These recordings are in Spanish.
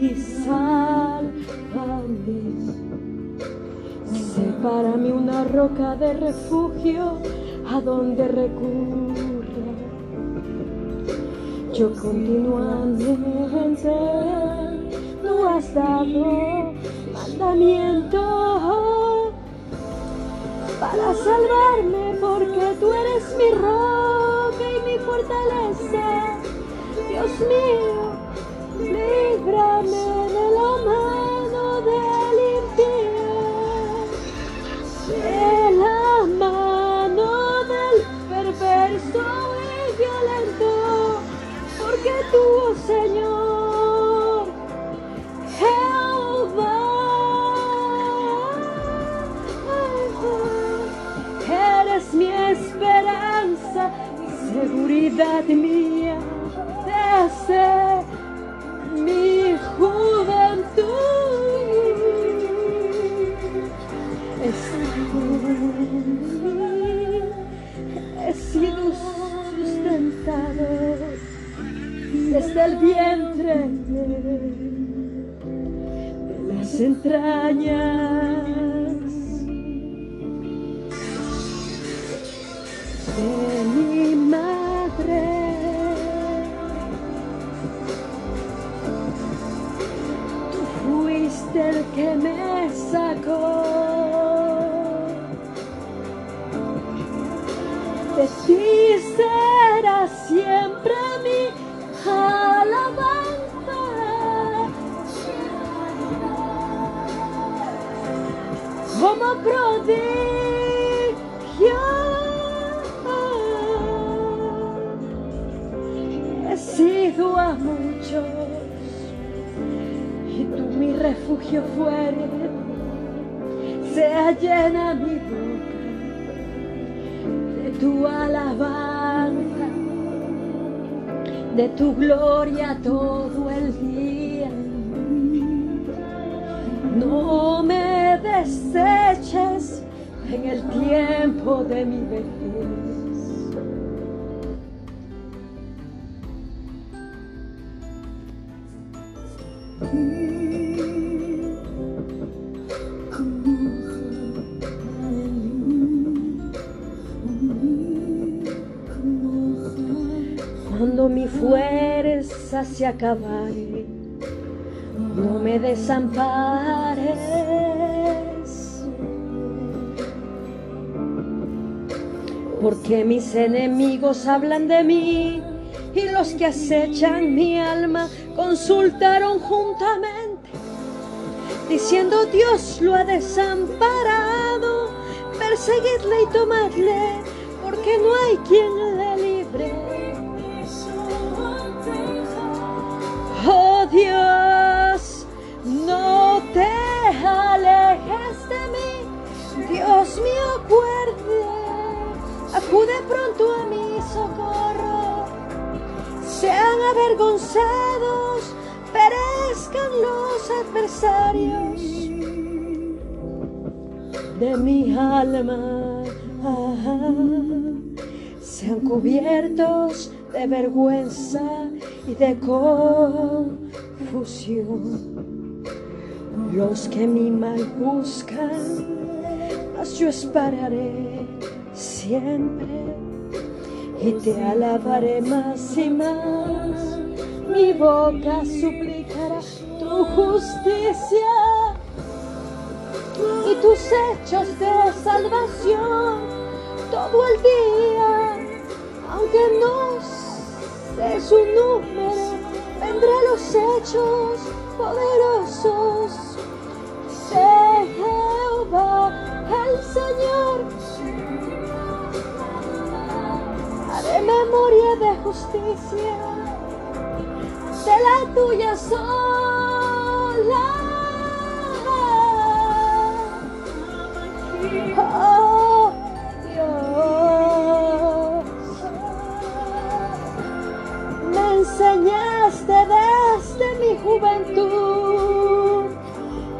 y sálvame. Sepárame una roca de refugio a donde recurra. Yo continuamente no has dado mandamiento para salvarme porque tú eres mi roca y mi fortaleza. Dios mío, líbrame de la mano del impío, de la mano del perverso y violento, porque tú, oh Señor, Jehová, eres mi esperanza, seguridad mía me sacó. De ti será siempre mi alabanza. Como prodigio. Refugio fuere. Sea llena mi boca de tu alabanza, de tu gloria todo el día. No me deseches en el tiempo de mi vejez. No me desampares. Porque mis enemigos hablan de mí y los que acechan mi alma consultaron juntamente, diciendo Dios lo ha desamparado, perseguidle y tomadle, porque no hay quien Dios, no te alejes de mí, Dios mío, acuerde, acude pronto a mi socorro. Sean avergonzados, perezcan los adversarios de mi alma. Sean cubiertos de vergüenza y de Los que mi mal buscan, mas yo esperaré siempre. Y te alabaré más y más. Mi boca suplicará tu justicia. Y tus hechos de salvación todo el día, aunque no sé su número, a los hechos poderosos de Jehová el Señor. Haré memoria de justicia, de la tuya sola.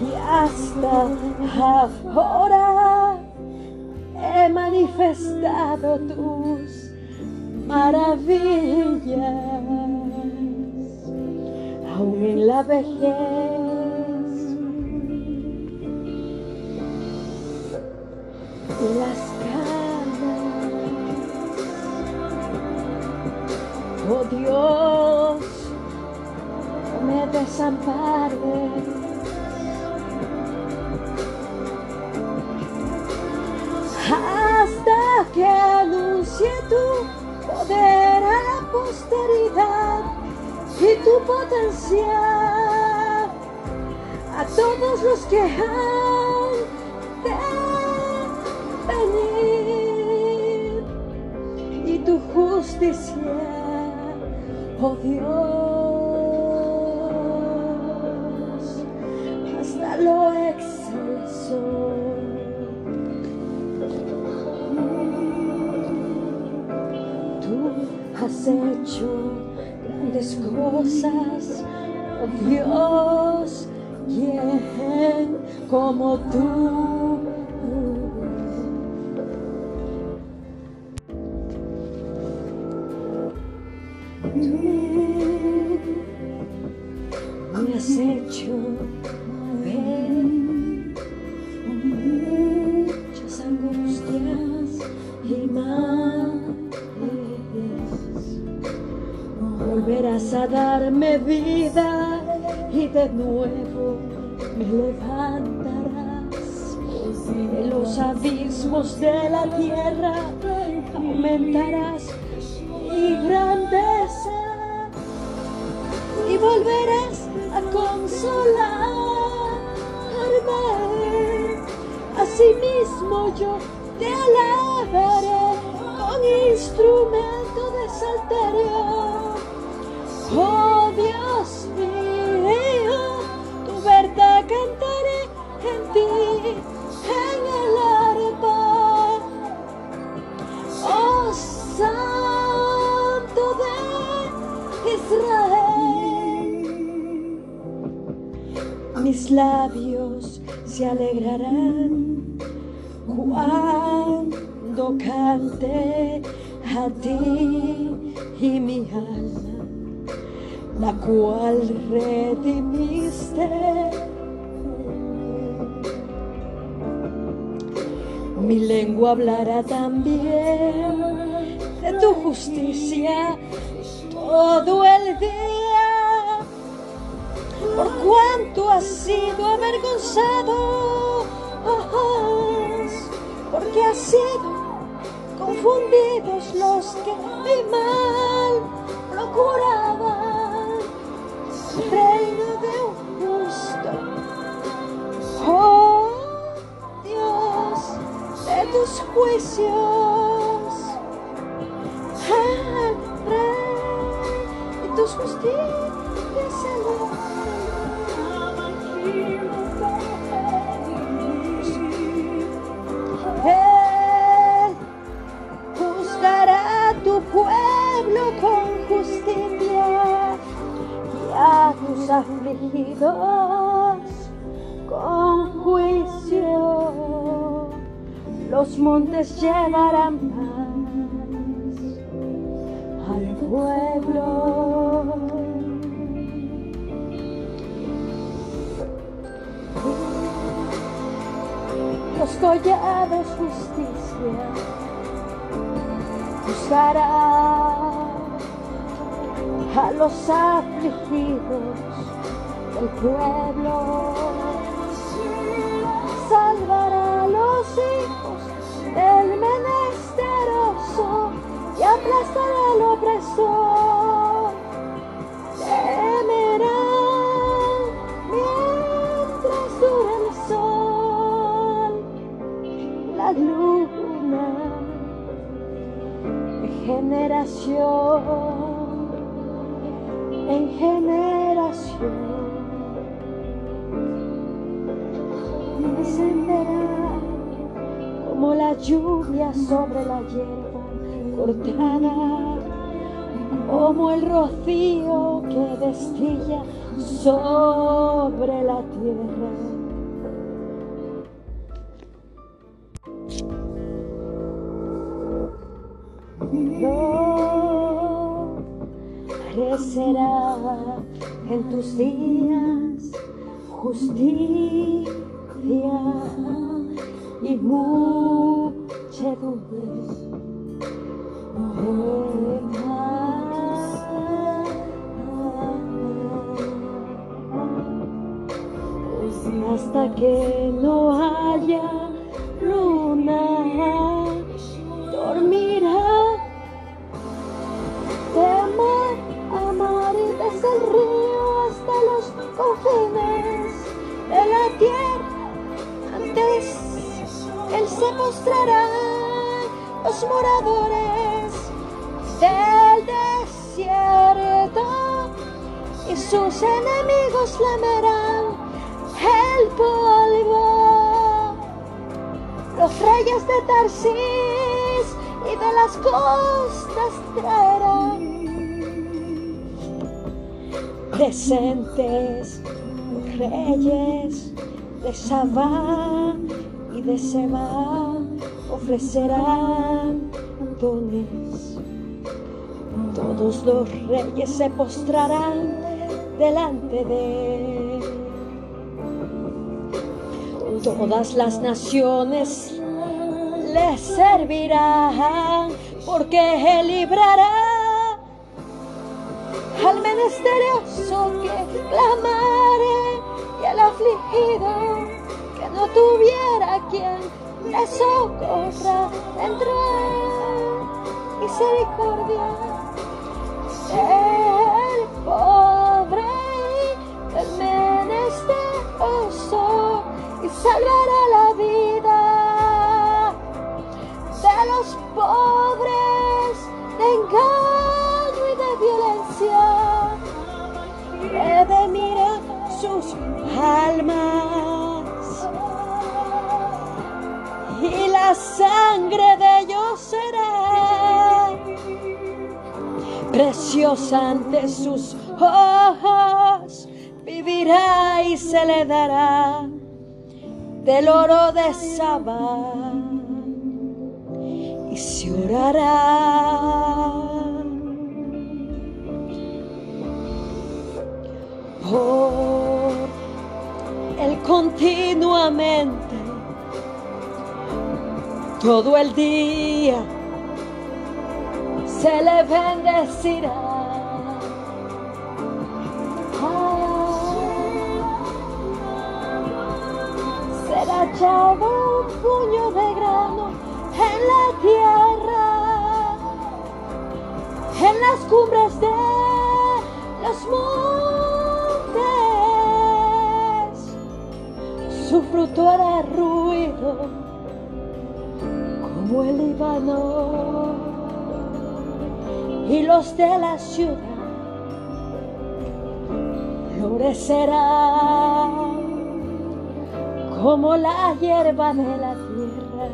Y hasta ahora he manifestado tus maravillas, aún en la vejez hasta que anuncie tu poder a la posteridad y tu potencial a todos los que han de venir. Y tu justicia, oh Dios, excelso. has hecho grandes cosas, oh Dios, ¿quién como tú? Tú Volverás a darme vida y de nuevo me levantarás. En los abismos de la tierra aumentarás mi grandeza y volverás a consolarme. Asimismo yo te alabaré con instrumento de salterio. Oh Dios mío, tu verdad cantaré en ti, en el arpa. Oh Santo de Israel, mis labios se alegrarán cuando cante a ti y mi alma, la cual redimiste. Mi lengua hablará también de tu justicia todo el día, por cuanto has sido avergonzado, oh, porque has sido confundidos los que mi mal procuraban, reino de un justo. Oh Dios, de tus juicios, al rey y tus justicias afligidos con juicio. Los montes llevarán paz al pueblo. Los collados justicia juzgará a los afligidos del pueblo. Salvará a los hijos del menesteroso y aplastará al opresor. Florecerá en tus días justicia y muchedumbre. Hasta que no haya confines de la tierra. Antes él se mostrará los moradores del desierto y sus enemigos lamerán el polvo. Los reyes de Tarsis y de las costas traerán decentes reyes de Sabá y de Seba ofrecerán dones. Todos los reyes se postrarán delante de él. Todas las naciones le servirán porque él librará al menesteroso que clamare y al afligido que no tuviera quien le socorra dentro de misericordia del pobre del menesteroso y salvará la vida de los pobres de engaño y de violencia. Redimirá sus almas. Y la sangre de ellos será preciosa ante sus ojos. Vivirá y se le dará del oro de Saba. Y se orará. Él continuamente todo el día se le bendecirá. será echado un puño de grano en la tierra, en las cumbres de los montes. Su fruto hará ruido como el Líbano y los de la ciudad florecerán como la hierba de la tierra,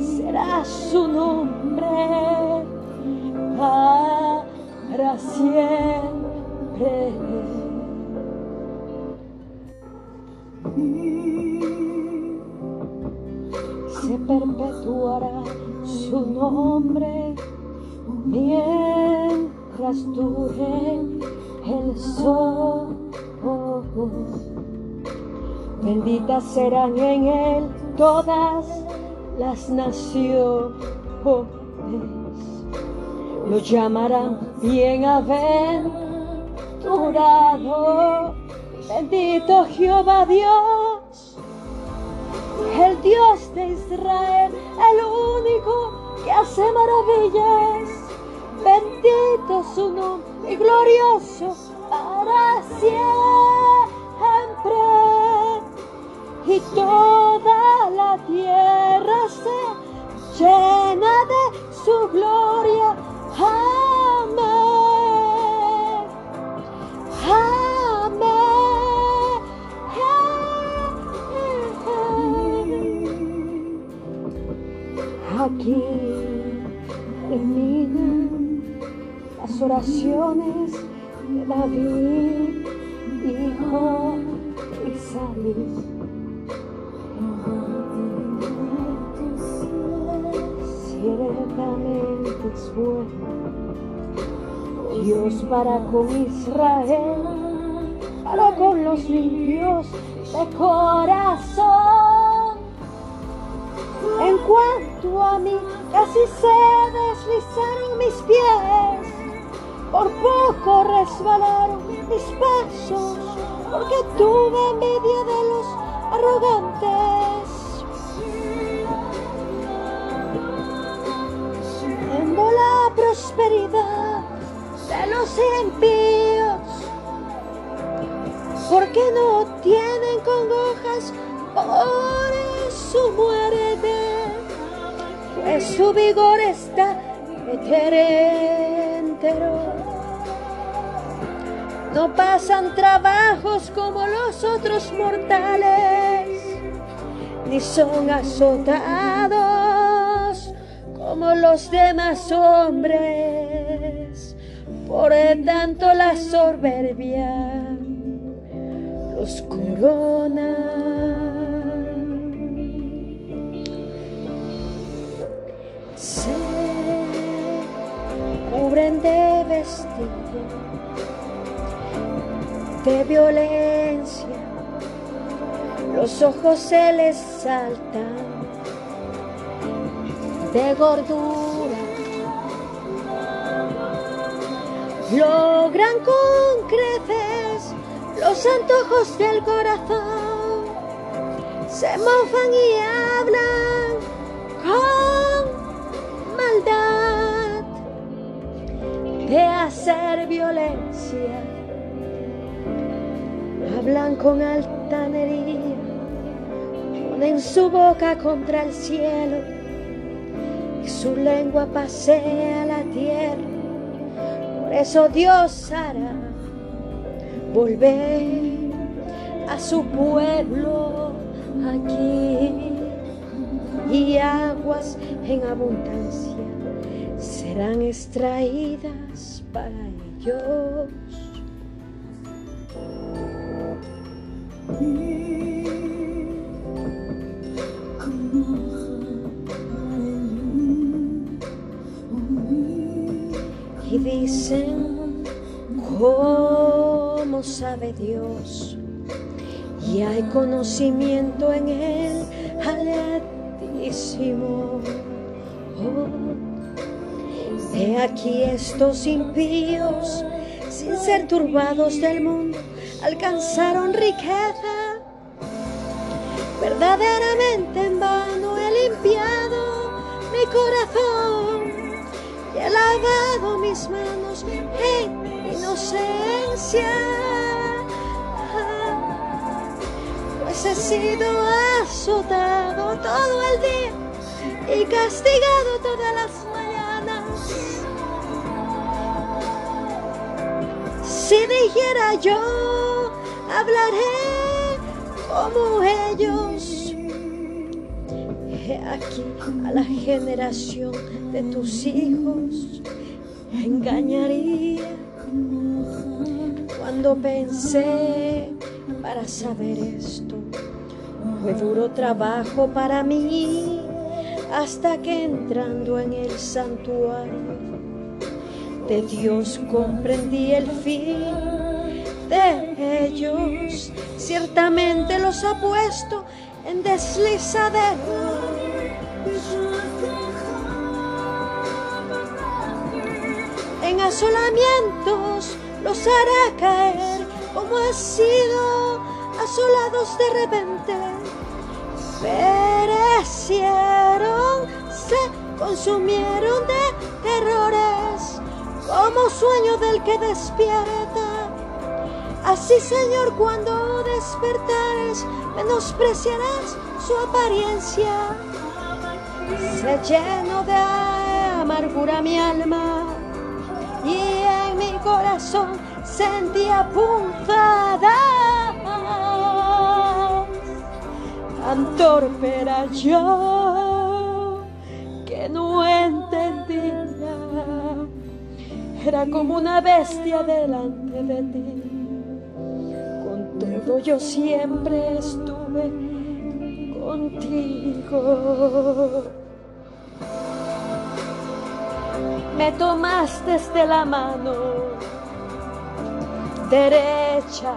será su nombre para siempre. Se perpetuará su nombre mientras dure el sol. Benditas serán en él todas las naciones. Lo llamarán bienaventurado. Bendito Jehová Dios, el Dios de Israel, el único que hace maravillas. Bendito su nombre y glorioso para siempre y toda la tierra se llena de su gloria. Aquí terminan las oraciones de David, hijo de Isaí. ciertamente es bueno. Dios para con Israel, para con los limpios de corazón. En cuanto a mí, casi se deslizaron mis pies, por poco resbalaron mis pasos, porque tuve envidia de los arrogantes. Viendo la prosperidad de los impíos, porque no tienen congojas por su muerte, pues su vigor está entero. No pasan trabajos como los otros mortales, ni son azotados como los demás hombres. Por tanto la soberbia los corona. Cubren de vestido de violencia, los ojos se les saltan de gordura, logran con creces los antojos del corazón, se mofan y hablan con maldad de hacer violencia hablan con altanería, ponen su boca contra el cielo y su lengua pasea la tierra. Por eso Dios hará volver a su pueblo aquí y aguas en abundancia serán extraídas para ellos. Y dicen, ¿cómo sabe Dios? Y hay conocimiento en Él he aquí estos impíos, sin ser turbados del mundo, alcanzaron riqueza. Verdaderamente en vano he limpiado mi corazón y he lavado mis manos en inocencia. Pues he sido azotado todo el día y castigado todas las Si dijera yo, hablaré como ellos. He aquí a la generación de tus hijos engañaría. Cuando pensé para saber esto, fue duro trabajo para mí hasta que entrando en el santuario de Dios comprendí el fin de ellos. Ciertamente los ha puesto en deslizadero. En asolamientos los hará caer como ha sido asolados de repente. Perecieron, se consumieron de terrores como sueño del que despierta. Así, Señor, cuando despertares, menospreciarás su apariencia. Se lleno de amargura mi alma y en mi corazón sentía punzadas. Tan torpe era yo que no entendía era como una bestia delante de ti. Con todo yo siempre estuve contigo. me tomaste de la mano derecha,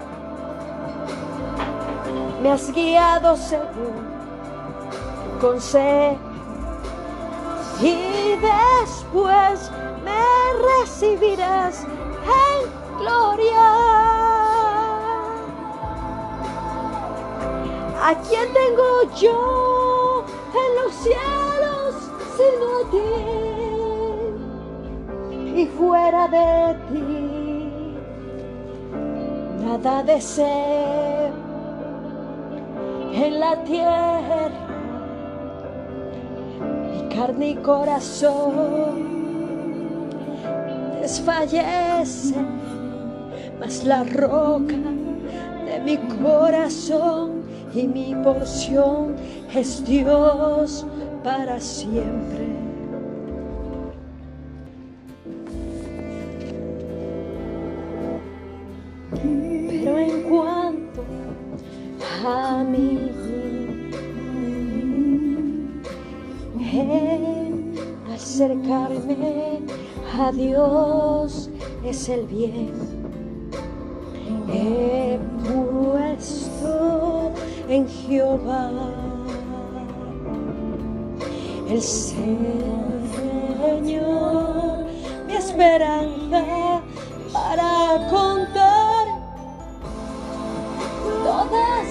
me has guiado según consejo y después me recibirás en gloria. ¿A quién tengo yo en los cielos sino a ti? Y fuera de ti, nada deseo en la tierra carne y corazón desfallece, mas la roca de mi corazón y mi porción es Dios para siempre. Pero en cuanto a mí, acercarme a Dios es el bien. He puesto en Jehová el Señor, mi esperanza para contar todas